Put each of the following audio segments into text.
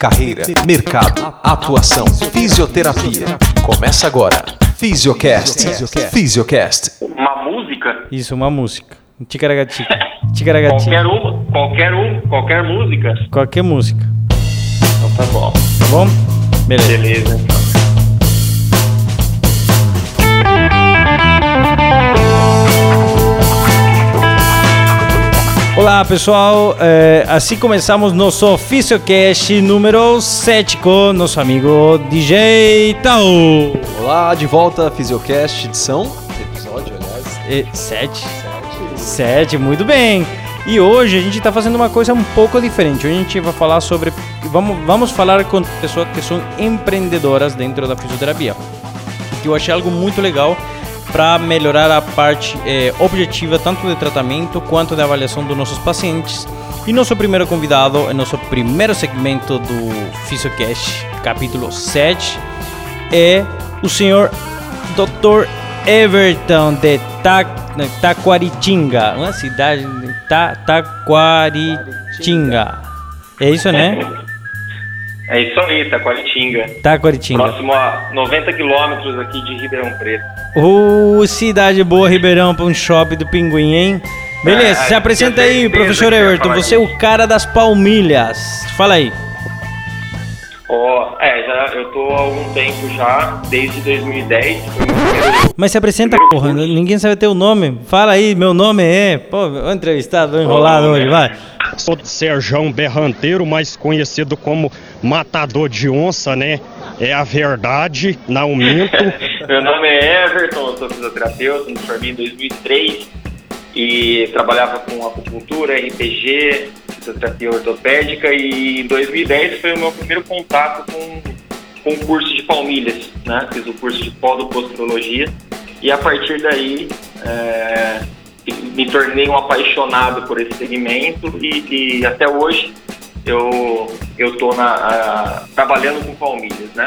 carreira, mercado, atuação, fisioterapia. Começa agora. Fisiocast. Fisiocast. Uma música? Isso, uma música. Ticaracatica. Ticaracatica. Qualquer uma, qualquer um, qualquer música. Qualquer música. Então tá bom. Tá bom? Beleza. Beleza. Olá pessoal, Eh, assim começamos nosso Fisiocast número 7 com nosso amigo DJ Tau. Olá, de volta, Fisiocast, edição, episódio, aliás. 7? 7, muito bem. E hoje a gente está fazendo uma coisa um pouco diferente. Hoje a gente vai falar sobre. Vamos, vamos falar com pessoas que são empreendedoras dentro da fisioterapia. Que eu achei algo muito legal para melhorar a parte eh, objetiva tanto de tratamento quanto de avaliação dos nossos pacientes. E nosso primeiro convidado, é nosso primeiro segmento do Fisiocast, capítulo 7, é o senhor Dr. Everton de Ta Taquaritinga, uma cidade de Ta Taquaritinga. É isso, né? É isso aí, Taquaritinga. Taquaritinga. Próximo a 90 quilômetros aqui de Ribeirão Preto. Ô, cidade boa, Ribeirão, para um shopping do Pinguim, hein? Beleza, É, se apresenta aí, professor Everton. Você é o cara das palmilhas. Fala aí. Ó, é, já, eu tô há algum tempo já, desde 2010. Foi meu primeiro Mas se apresenta, porra. Ninguém sabe teu nome. Fala aí, meu nome é. Pô, entrevistado, enrolado Ô, hoje, meu. vai. Sou de Serjão Berranteiro, mais conhecido como Matador de Onça, né? É a verdade, não minto. Meu nome é Everton, sou fisioterapeuta, me formei em 2003 e trabalhava com acupuntura, RPG, fisioterapia ortopédica e em 2010 foi o meu primeiro contato com, o curso de palmilhas, né? Fiz o curso de podoposturologia e a partir daí é, me tornei um apaixonado por esse segmento e, e até hoje eu eu tô na, a- trabalhando com palmilhas, né?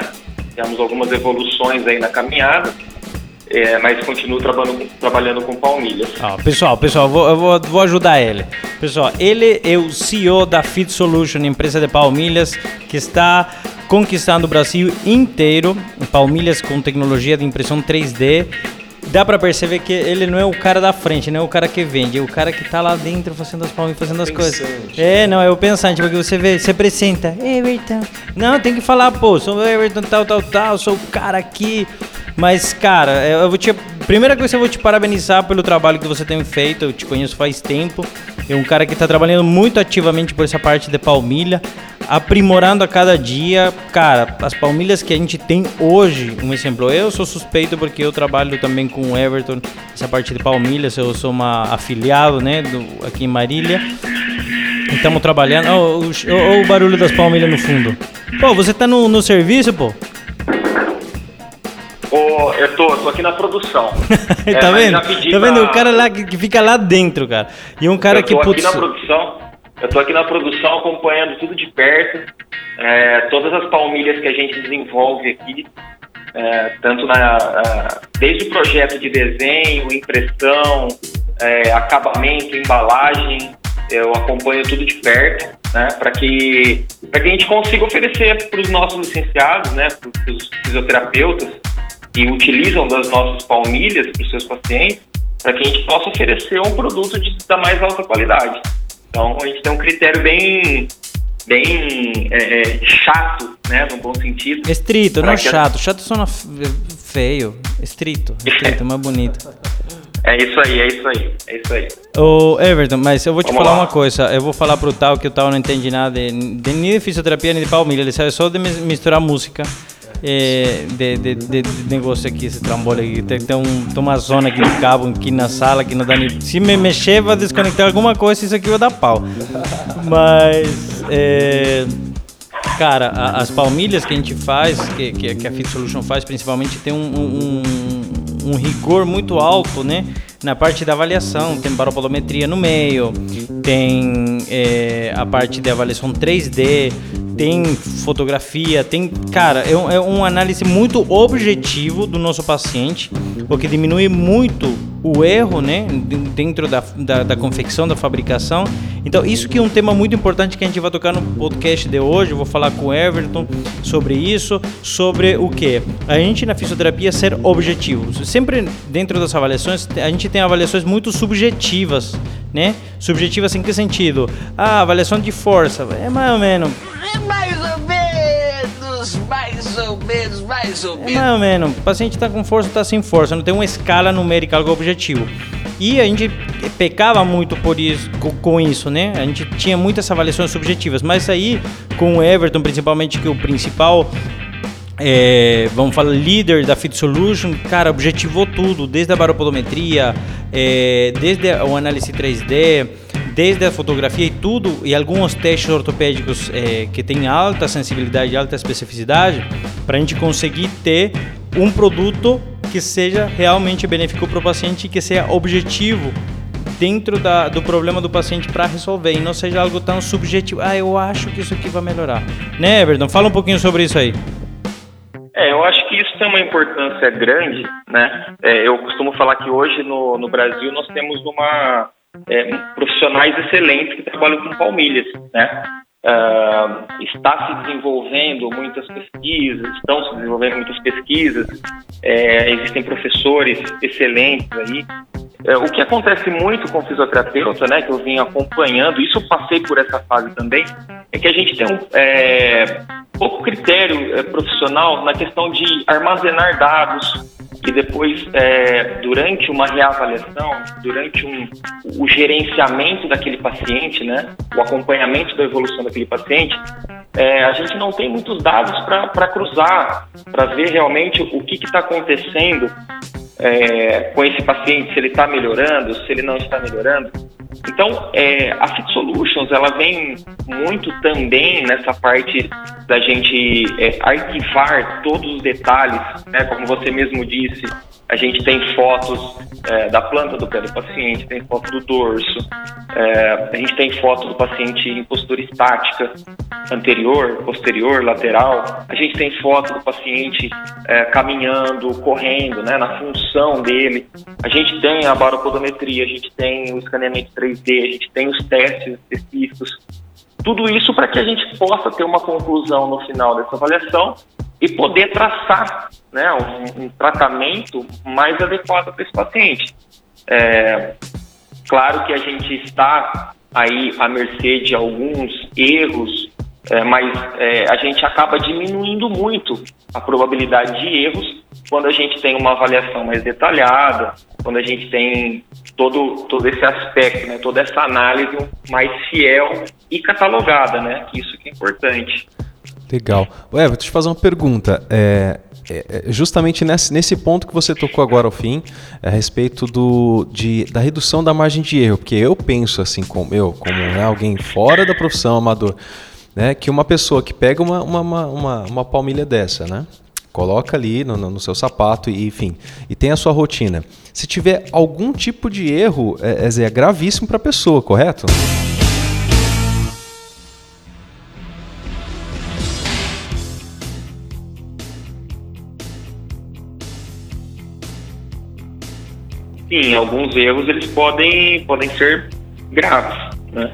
Temos algumas evoluções aí na caminhada, é, mas continuo trabalhando, trabalhando com palmilhas. Ó, pessoal, pessoal, vou, eu vou, vou ajudar ele. Pessoal, ele é o CEO da Fit Solution, empresa de palmilhas, que está conquistando o Brasil inteiro. Palmilhas com tecnologia de impressão 3D. Dá pra perceber que ele não é o cara da frente, não é o cara que vende, é o cara que tá lá dentro fazendo as palmilhas, fazendo as coisas. É, não, é o pensante, porque você vê, você apresenta, Everton. Não, tem que falar, pô, sou o Everton, tal, tal, tal, sou o cara aqui. Mas, cara, eu vou te. Primeira coisa, eu vou te parabenizar pelo trabalho que você tem feito. Eu te conheço faz tempo. É um cara que está trabalhando muito ativamente por essa parte de palmilha, aprimorando a cada dia. Cara, as palmilhas que a gente tem hoje, um exemplo, eu sou suspeito porque eu trabalho também com o Everton, essa parte de palmilhas. Eu sou uma afiliado, né, do, aqui em Marília. Estamos trabalhando. Ó, o, barulho das palmilhas no fundo. Pô, você tá no, no serviço, pô? Ô, eu tô, tô aqui na produção. É, tá mas vendo? Tá vendo? pra- O cara lá que, que fica lá dentro, cara. E um cara eu que, tô putz. aqui na produção. Eu tô aqui na produção acompanhando tudo de perto. é, todas as palmilhas que a gente desenvolve aqui, é, tanto na a- desde o projeto de desenho, impressão, é, acabamento, embalagem, eu acompanho tudo de perto, né, para que que a gente consiga oferecer para os nossos licenciados, né, para os fisioterapeutas que utilizam das nossas palmilhas para os seus pacientes, para que a gente possa oferecer um produto de, da mais alta qualidade. Então, a gente tem um critério bem, bem é, é, chato, né, no bom sentido. Estrito, não chato. Chato só feio. Estrito, estrito, mais bonito. É isso aí, é isso aí, é isso aí. Ô, Everton, mas eu vou te Vamos falar lá. uma coisa. Eu vou falar pro Tal que o Tal não entende nada de, de, nem de fisioterapia nem de palmilha. Ele sabe só de mis- misturar música. É, de, de, de, de negócio aqui, esse trambolho aqui. Tem, tem, um, tem uma zona aqui de cabo aqui na sala não dá nem. Se me mexer, vai desconectar alguma coisa, isso aqui vai dar pau. Mas. É, Cara, a- as palmilhas que a gente faz, que, que, que a Fit Solution faz, principalmente, tem um, um, um- rigor muito alto, né? Na parte da avaliação, tem baropodometria no meio, tem é, a parte de avaliação 3D, tem fotografia, tem. Cara, é, um- é uma análise muito objetivo do nosso paciente, o que diminui muito o erro, né, dentro da, da, da, confecção, da fabricação. Então, isso que é um tema muito importante que a gente vai tocar no podcast de hoje. Eu vou falar com o Everton sobre isso, sobre o que? A gente na fisioterapia ser objetivo. Sempre dentro das avaliações, a gente tem avaliações muito subjetivas, né? Subjetivas em que sentido? Ah, avaliação de força, é mais ou menos. É menos, mais ou menos, mais ou menos. É mais ou menos. O paciente está com força, está sem força, não tem uma escala numérica, algo objetivo. E a gente pecava muito por isso, com, isso, né? A gente tinha muitas avaliações subjetivas, mas aí com o Everton, principalmente, que o principal é, vamos falar, líder da Fit Solution, cara, objetivou tudo, desde a baropodometria, é, desde o análise 3D, desde a fotografia e tudo, e alguns testes ortopédicos é, que têm alta sensibilidade, alta especificidade, para a gente conseguir ter um produto que seja realmente benéfico para o paciente e que seja objetivo dentro da, do problema do paciente para resolver e não seja algo tão subjetivo. Ah, eu acho que isso aqui vai melhorar. Né, Everton? Fala um pouquinho sobre isso aí. É, eu acho que isso tem uma importância grande, né? É, eu costumo falar que hoje no, no Brasil nós temos uma é, profissionais excelentes que trabalham com palmilhas, né? Uh, está se desenvolvendo muitas pesquisas, estão se desenvolvendo muitas pesquisas, é, existem professores excelentes aí. É, o que acontece muito com o fisioterapeuta, né, que eu vim acompanhando, isso eu passei por essa fase também, é que a gente tem um é, pouco critério é, profissional na questão de armazenar dados, e depois, é, durante uma reavaliação, durante um, o gerenciamento daquele paciente, né, o acompanhamento da evolução daquele paciente, é, a gente não tem muitos dados para cruzar, para ver realmente o que está acontecendo é, com esse paciente, se ele está melhorando, se ele não está melhorando. Então, é, a Fit Solutions, ela vem muito também nessa parte da gente é, arquivar todos os detalhes, né? Como você mesmo disse, a gente tem fotos é, da planta do pé do paciente, tem foto do dorso, é, a gente tem foto do paciente em postura estática, anterior, posterior, lateral. A gente tem foto do paciente é, caminhando, correndo, né, na função dele. A gente tem a baropodometria, a gente tem o escaneamento 3D, a gente tem os testes específicos. Tudo isso para que a gente possa ter uma conclusão no final dessa avaliação e poder traçar né, um, um tratamento mais adequado para esse paciente. É, claro que a gente está aí à mercê de alguns erros, é, mas é, a gente acaba diminuindo muito a probabilidade de erros quando a gente tem uma avaliação mais detalhada, quando a gente tem todo, todo esse aspecto, né, toda essa análise mais fiel e catalogada, né? Isso que é importante. Legal. Ué, vou te fazer uma pergunta. É, é, é, justamente nesse, nesse ponto que você tocou agora ao fim, a respeito do, de, da redução da margem de erro, porque eu penso assim, como eu, como né, alguém fora da profissão, amador, né, que uma pessoa que pega uma, uma, uma, uma palmilha dessa, né, coloca ali no, no, seu sapato e enfim, e tem a sua rotina. Se tiver algum tipo de erro, é, é, é gravíssimo para a pessoa, correto? Sim, alguns erros eles podem, podem ser graves, né?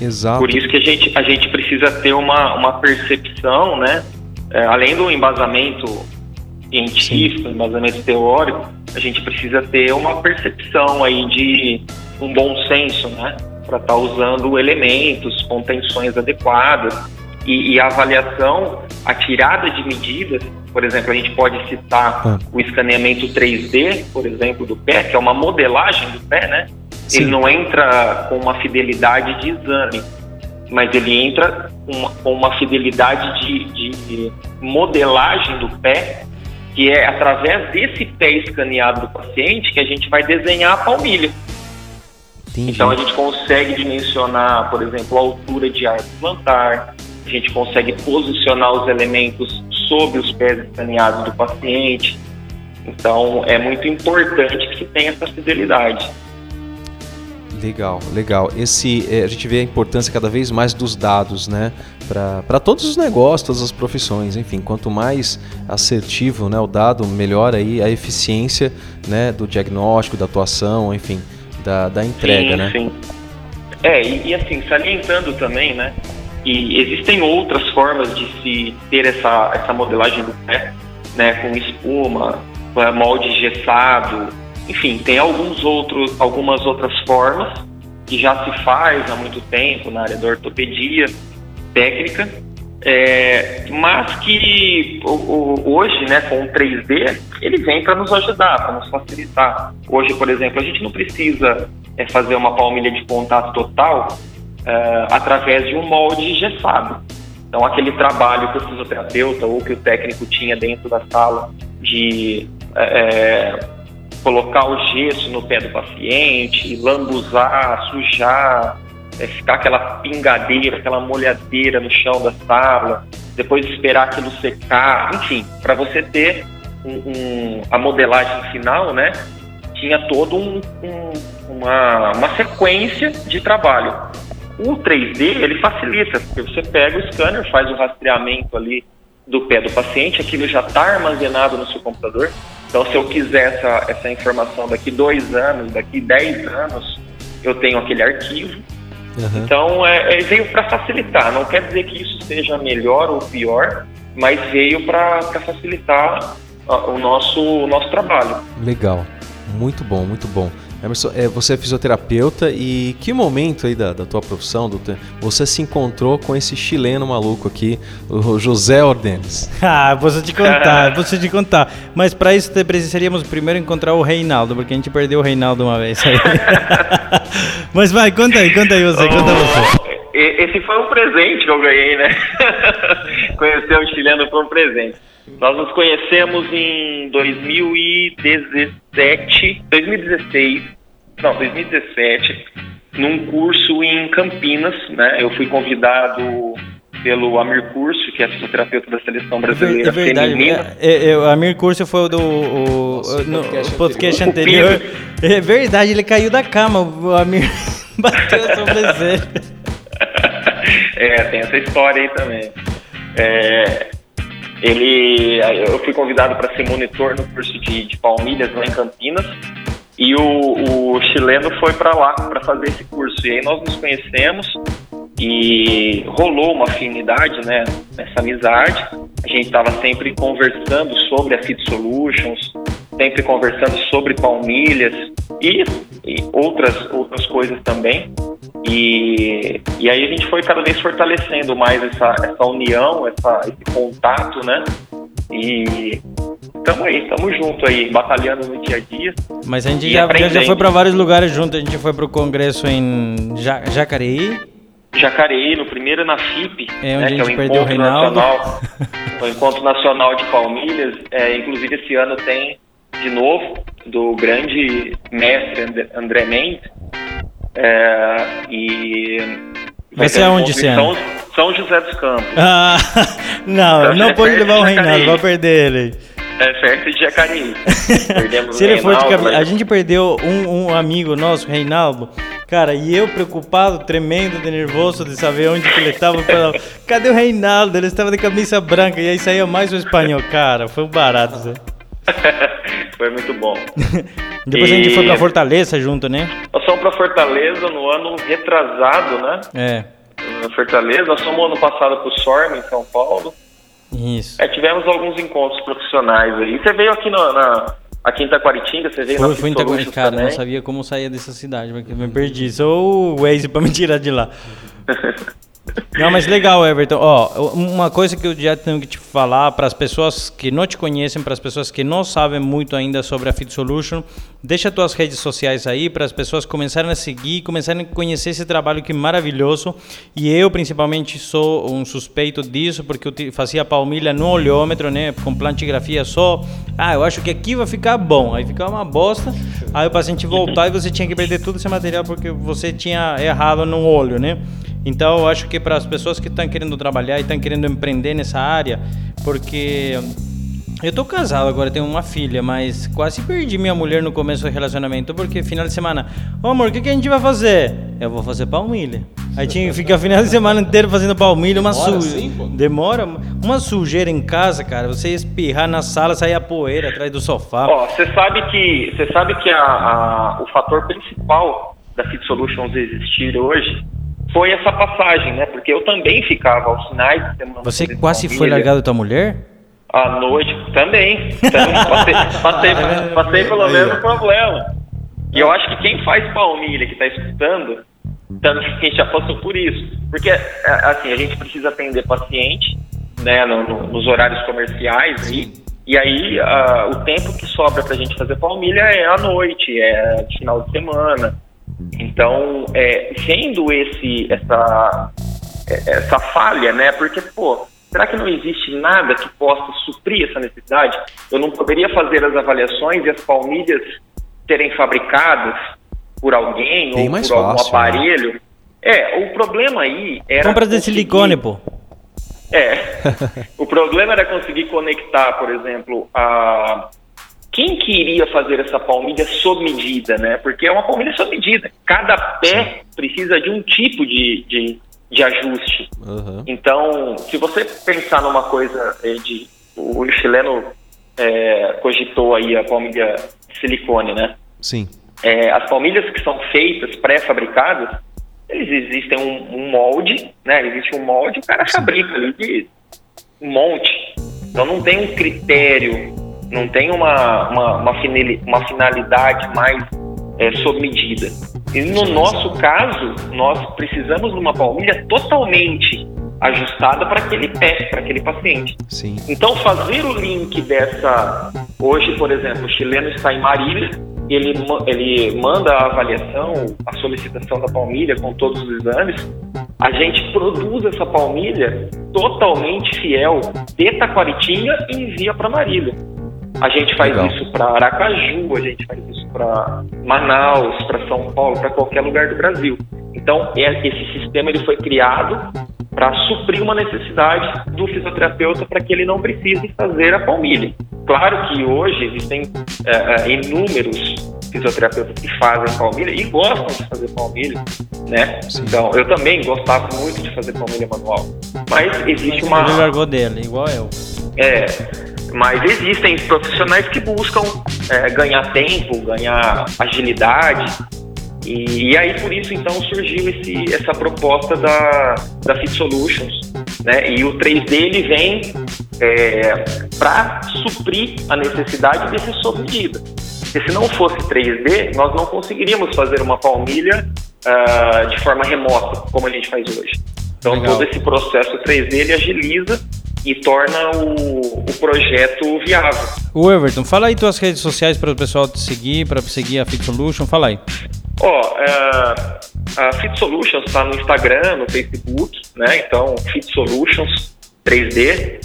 Exato. Por isso que a gente, a gente precisa ter uma, uma percepção, né? É, além do embasamento científico, Sim. embasamento teórico, a gente precisa ter uma percepção aí de um bom senso, né? Para estar tá usando elementos, contenções adequadas e, e, a avaliação, a tirada de medidas por exemplo, a gente pode citar ah. o escaneamento 3D, por exemplo, do pé, que é uma modelagem do pé, né? Sim. Ele não entra com uma fidelidade de exame, mas ele entra com uma, fidelidade de, de modelagem do pé, que é através desse pé escaneado do paciente que a gente vai desenhar a palmilha. Entendi. Então a gente consegue dimensionar, por exemplo, a altura de arco plantar, a gente consegue posicionar os elementos sobre os pés escaneados do paciente. Então, é muito importante que tenha essa fidelidade. Legal, legal. Esse, é, a gente vê a importância cada vez mais dos dados, né? Para todos os negócios, todas as profissões, enfim, quanto mais assertivo né, o dado, melhor aí a eficiência né, do diagnóstico, da atuação, enfim, da, da entrega, sim, né? Sim. É, e, e, assim, salientando também, né? E existem outras formas de se ter essa, essa modelagem do pé, né? Com espuma, molde gessado, enfim, tem alguns outros, algumas outras formas que já se faz há muito tempo na área da ortopedia técnica, é, mas que hoje, né, com o 3D, ele vem para nos ajudar, para nos facilitar. Hoje, por exemplo, a gente não precisa é, fazer uma palmilha de contato total é, através de um molde engessado. Então, aquele trabalho que o fisioterapeuta ou que o técnico tinha dentro da sala de é, colocar o gesso no pé do paciente, lambuzar, sujar, é, ficar aquela pingadeira, aquela molhadeira no chão da sala, depois esperar aquilo secar, enfim, para você ter um, um, a modelagem final, né? Tinha todo um, uma, uma sequência de trabalho. O 3D ele facilita, porque você pega o scanner, faz o rastreamento ali do pé do paciente, aquilo já está armazenado no seu computador. Então, se eu quiser essa, essa informação daqui dois anos, daqui dez anos, eu tenho aquele arquivo. Uhum. Então, é, é veio para facilitar. Não quer dizer que isso seja melhor ou pior, mas veio para facilitar o nosso, o nosso trabalho. Legal. Muito bom, muito bom. Emerson, é, você é fisioterapeuta e que momento aí da, da tua profissão, do te... você se encontrou com esse chileno maluco aqui, o José Ordenes? ah, vou te contar, vou te contar. Mas para isso precisaríamos primeiro encontrar o Reinaldo, porque a gente perdeu o Reinaldo uma vez aí. Mas vai, conta aí, conta aí você, oh, conta você. Esse foi um presente que eu ganhei, né? Conhecer o chileno foi um presente. Nós nos conhecemos em 2017, 2016, não, 2017, num curso em Campinas, né? Eu fui convidado pelo Amir Curso, que é fisioterapeuta da seleção brasileira é verdade, feminina. É, é, o Amir Curso foi do o, Nossa, no podcast, podcast anterior. anterior. É verdade, ele caiu da cama, o Amir bateu sobre ele. é, tem essa história aí também. É, ele, eu fui convidado para ser monitor no curso de, de palmilhas lá em Campinas e o, o chileno foi para lá para fazer esse curso. E aí nós nos conhecemos e rolou uma afinidade, né, nessa amizade. A gente estava sempre conversando sobre a Fit Solutions, sempre conversando sobre palmilhas e, e outras outras coisas também. E, e aí a gente foi cada vez fortalecendo mais essa, essa união, essa, esse contato, né? E estamos aí, estamos juntos aí, batalhando no dia a dia. Mas a gente já, já foi para vários lugares juntos, a gente foi para o congresso em Jacareí. Jacareí, no primeiro na FIP, é, né, que é o Encontro Nacional, o Encontro Nacional de Palmilhas. É, inclusive esse ano tem de novo do grande mestre André Mendes. É, e vai ser aonde esse ano? São José dos Campos. Ah, não, então, não pode levar o Reinaldo, vai perder ele. É perto de Jacareí. Perdemos Se ele for de cabeça. A gente perdeu um, um amigo nosso, Reinaldo. Cara, e eu preocupado, tremendo, de nervoso de saber onde que ele estava. Cadê o Reinaldo? Ele estava de camisa branca e aí saía mais o espanhol. Cara, foi um barato, foi muito bom. Depois e... a gente foi pra Fortaleza junto, né? Nós pra Fortaleza no ano retrasado, né? É. Na Fortaleza. Nós fomos ano passado pro SORM em São Paulo. Isso. É, tivemos alguns encontros profissionais aí. Você veio aqui na, na aqui em Taquaritinga, você veio foi, na Foi em Taquaritinga, cara, também. não sabia como sair dessa cidade, porque eu me perdi. Sou o Waze pra me tirar de lá. Não, mas legal, Everton. Ó, uma coisa que eu já tenho que te falar para as pessoas que não te conhecem, para as pessoas que não sabem muito ainda sobre a Fit Solution, deixa tuas redes sociais aí para as pessoas começarem a seguir, começarem a conhecer esse trabalho que é maravilhoso. E eu, principalmente, sou um suspeito disso, porque eu fazia palmilha no olhômetro, né, com plantigrafia só. Ah, eu acho que aqui vai ficar bom. Aí ficava uma bosta. Aí o paciente voltar e você tinha que perder todo esse material porque você tinha errado no olho, né? Então, eu acho que para as pessoas que estão querendo trabalhar e estão querendo empreender nessa área, porque Eu tô casado agora, tenho uma filha, mas quase perdi minha mulher no começo do relacionamento, porque final de semana, ô amor, o que, que a gente vai fazer? Eu vou fazer palmilha. Aí tinha que ficar final de semana inteiro fazendo palmilha, uma Demora sujeira. assim, pô? Demora uma sujeira em casa, cara. Você espirrar na sala, sair a poeira atrás do sofá. Ó, você sabe que você sabe que a- a- o fator principal da Fit Solutions existir hoje foi essa passagem, né? Porque eu também ficava aos finais de semana. Você quase foi largado da tua mulher? À noite também. também passei, passei, passei pelo mesmo problema. E eu acho que quem faz palmilha, que tá escutando, também já passou por isso. Porque, é, assim, a gente precisa atender paciente, né, no- no- nos horários comerciais e, e aí o tempo que sobra pra gente fazer palmilha é à noite, é de final de semana. Então, é, sendo esse, essa, é- essa falha, né? Porque, pô, será que não existe nada que possa suprir essa necessidade? Eu não poderia fazer as avaliações e as palmilhas serem fabricadas por alguém Bem ou por algum fácil, né? aparelho? É, o problema aí era. Compra de silicone, pô. é. o problema era conseguir conectar, por exemplo, a quem que iria fazer essa palmilha sob medida, né? Porque é uma palmilha sob medida. Cada pé precisa de um tipo de, de, de ajuste. Aham. Então, se você pensar numa coisa de. O chileno eh, cogitou aí a palmilha de silicone, né? Sim. É, as palmilhas que são feitas, pré-fabricadas, eles existem um, um molde, né? Existe um molde, o cara fabrica ali de um monte. Então não tem um critério, não tem uma, uma, uma, uma finalidade mais é, sob medida. E no nosso caso, nós precisamos de uma palmilha totalmente ajustada para aquele pé, para aquele paciente. Sim. Então, fazer o link dessa. Hoje, por exemplo, o chileno está em Marília, ele, ele manda a avaliação, a solicitação da palmilha com todos os exames. A gente produz essa palmilha totalmente fiel de Taquaritinga e envia para Marília. A gente faz Legal. isso para Aracaju, a gente faz isso para Manaus, para São Paulo, para qualquer lugar do Brasil. Então, é- esse sistema ele foi criado para suprir uma necessidade do fisioterapeuta para que ele não precise fazer a palmilha. Claro que hoje existem eh, eh, inúmeros fisioterapeutas que fazem palmilha e gostam de fazer palmilha, né? Então, eu também gostava muito de fazer palmilha manual. Mas existe uma Ele largou dele, igual eu. é, mas existem profissionais que buscam é, ganhar tempo, ganhar agilidade. E, e aí por isso então surgiu esse, essa proposta da, da Fit Solutions. Né? E o 3D ele vem para suprir a necessidade desse sob medida. Porque se não fosse 3D, nós não conseguiríamos fazer uma palmilha ah, de forma remota, como a gente faz hoje. Então Legal. todo esse processo 3D ele agiliza e torna o, o projeto viável. O Everton, fala aí tuas redes sociais para o pessoal te seguir, para seguir a Fit Solution, fala aí. Ó, é, a Fit Solutions está no Instagram, no Facebook, né? Então, Fit Solutions 3D.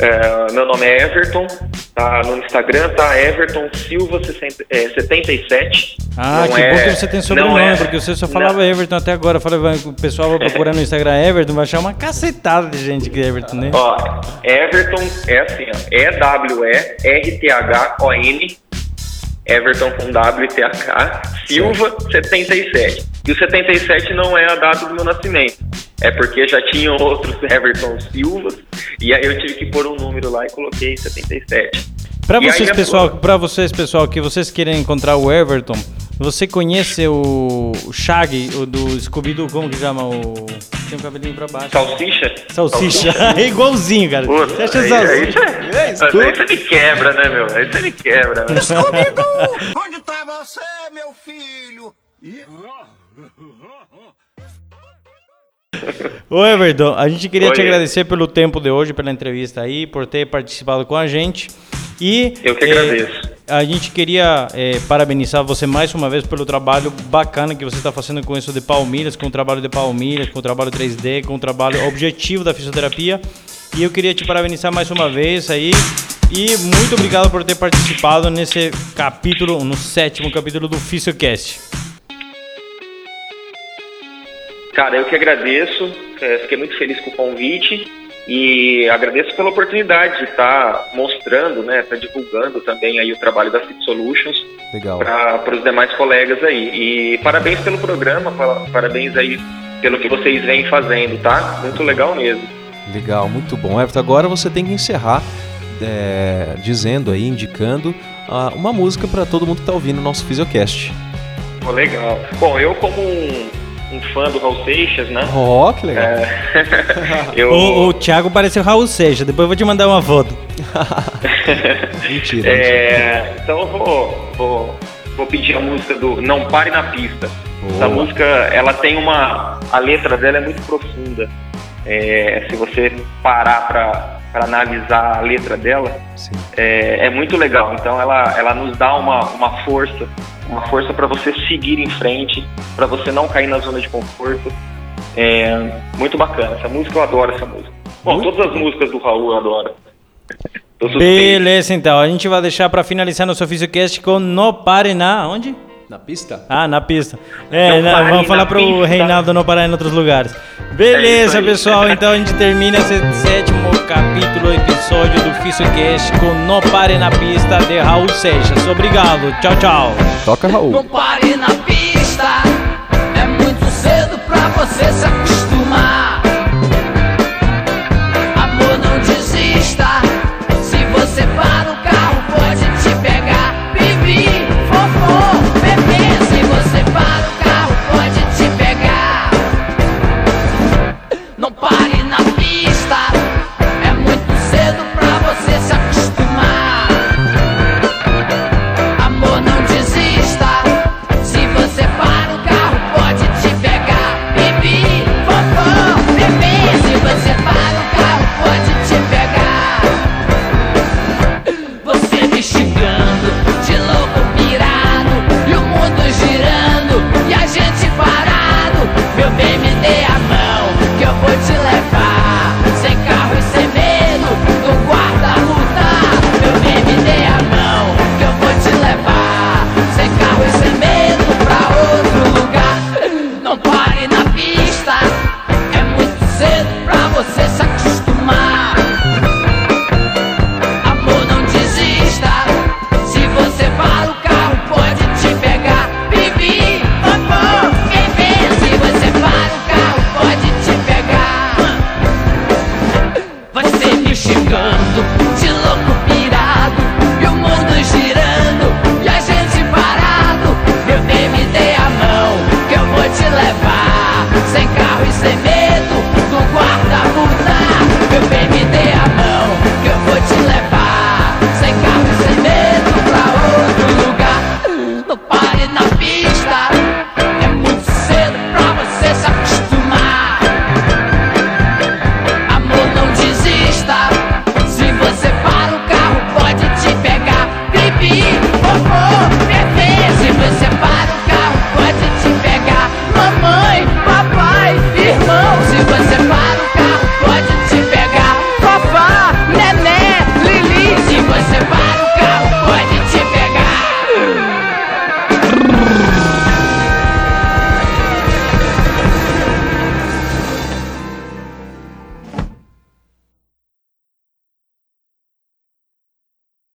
É, meu nome é Everton, tá no Instagram, tá Everton Silva 60, é, 77. Ah, Não que é- bom que você tem não sobrenome, é- porque você só não- falava Everton até agora. Falei, o pessoal vai procurar no Instagram Everton, vai achar uma cacetada de gente que é Everton, né? Ó, Everton é assim, ó, E-W-E-R-T-H-O-N, Everton com W e T-H, Silva 77. E o 77 não é a data do meu nascimento, é porque já tinham outros Everton Silvas, e aí eu tive que pôr um número lá e coloquei 77. Pra E aí vocês, a- pessoal, para vocês, pessoal, que vocês querem encontrar o Everton, você conhece o Shaggy, o do Scooby-Doo, como que chama? O... Tem um cabelinho pra baixo. Salsicha? Salsicha. é igualzinho, cara. Puta, Você acha aí, aí, salsicha? você- aí você me quebra, né, meu? Aí você me quebra, né? Onde tá você, meu filho? Ô Everton, a gente queria te Oi. agradecer pelo tempo de hoje, pela entrevista aí, por ter participado com a gente. E Eu que eh, agradeço. a gente queria eh, parabenizar você mais uma vez pelo trabalho bacana que você está fazendo com isso de Palmeiras, com o trabalho de Palmeiras, com o trabalho 3D, com o trabalho objetivo da fisioterapia. E eu queria te parabenizar mais uma vez aí. E muito obrigado por ter participado nesse capítulo, no sétimo capítulo do Fisiocast. Cara, eu que agradeço. é, fiquei muito feliz com o convite. E agradeço pela oportunidade de estar mostrando, né, estar divulgando também aí o trabalho da Fit Solutions para os demais colegas aí. E parabéns pelo programa, pa- parabéns aí pelo que vocês vêm fazendo, tá? Muito legal mesmo. Legal, muito bom. Everton, agora você tem que encerrar é, dizendo aí, indicando ah, uma música para todo mundo que está ouvindo o nosso Fisiocast. Pô, legal. Bom, eu como um, um fã do Raul Seixas, né? Oh, que legal. Eu, O, o Thiago parece o Raul Seixas, depois eu vou te mandar uma foto. Mentira. É, então eu vou, vou, vou pedir a música do Não Pare na Pista. Boa. Essa música, ela tem uma. A letra dela é muito profunda. É, se você parar para analisar a letra dela, é, é muito legal. Então ela, ela nos dá uma, uma força, uma força para você seguir em frente, para você não cair na zona de conforto. É muito bacana. Essa música eu adoro essa música. Bom, Muito todas as músicas do Raul eu adoro. Beleza, então. A gente vai deixar para finalizar nosso Fisiocast com No Pare Na. Onde? Na pista? Ah, na pista. É, Não vamos falar pro pista. Reinaldo não parar em outros lugares. É Beleza, aí. pessoal. Então a gente termina esse sétimo capítulo, episódio do Fisiocast com No Pare na Pista de Raul Seixas. Obrigado. Tchau, tchau. Toca, Raul. Não pare na pista, é muito cedo pra você se acostumar.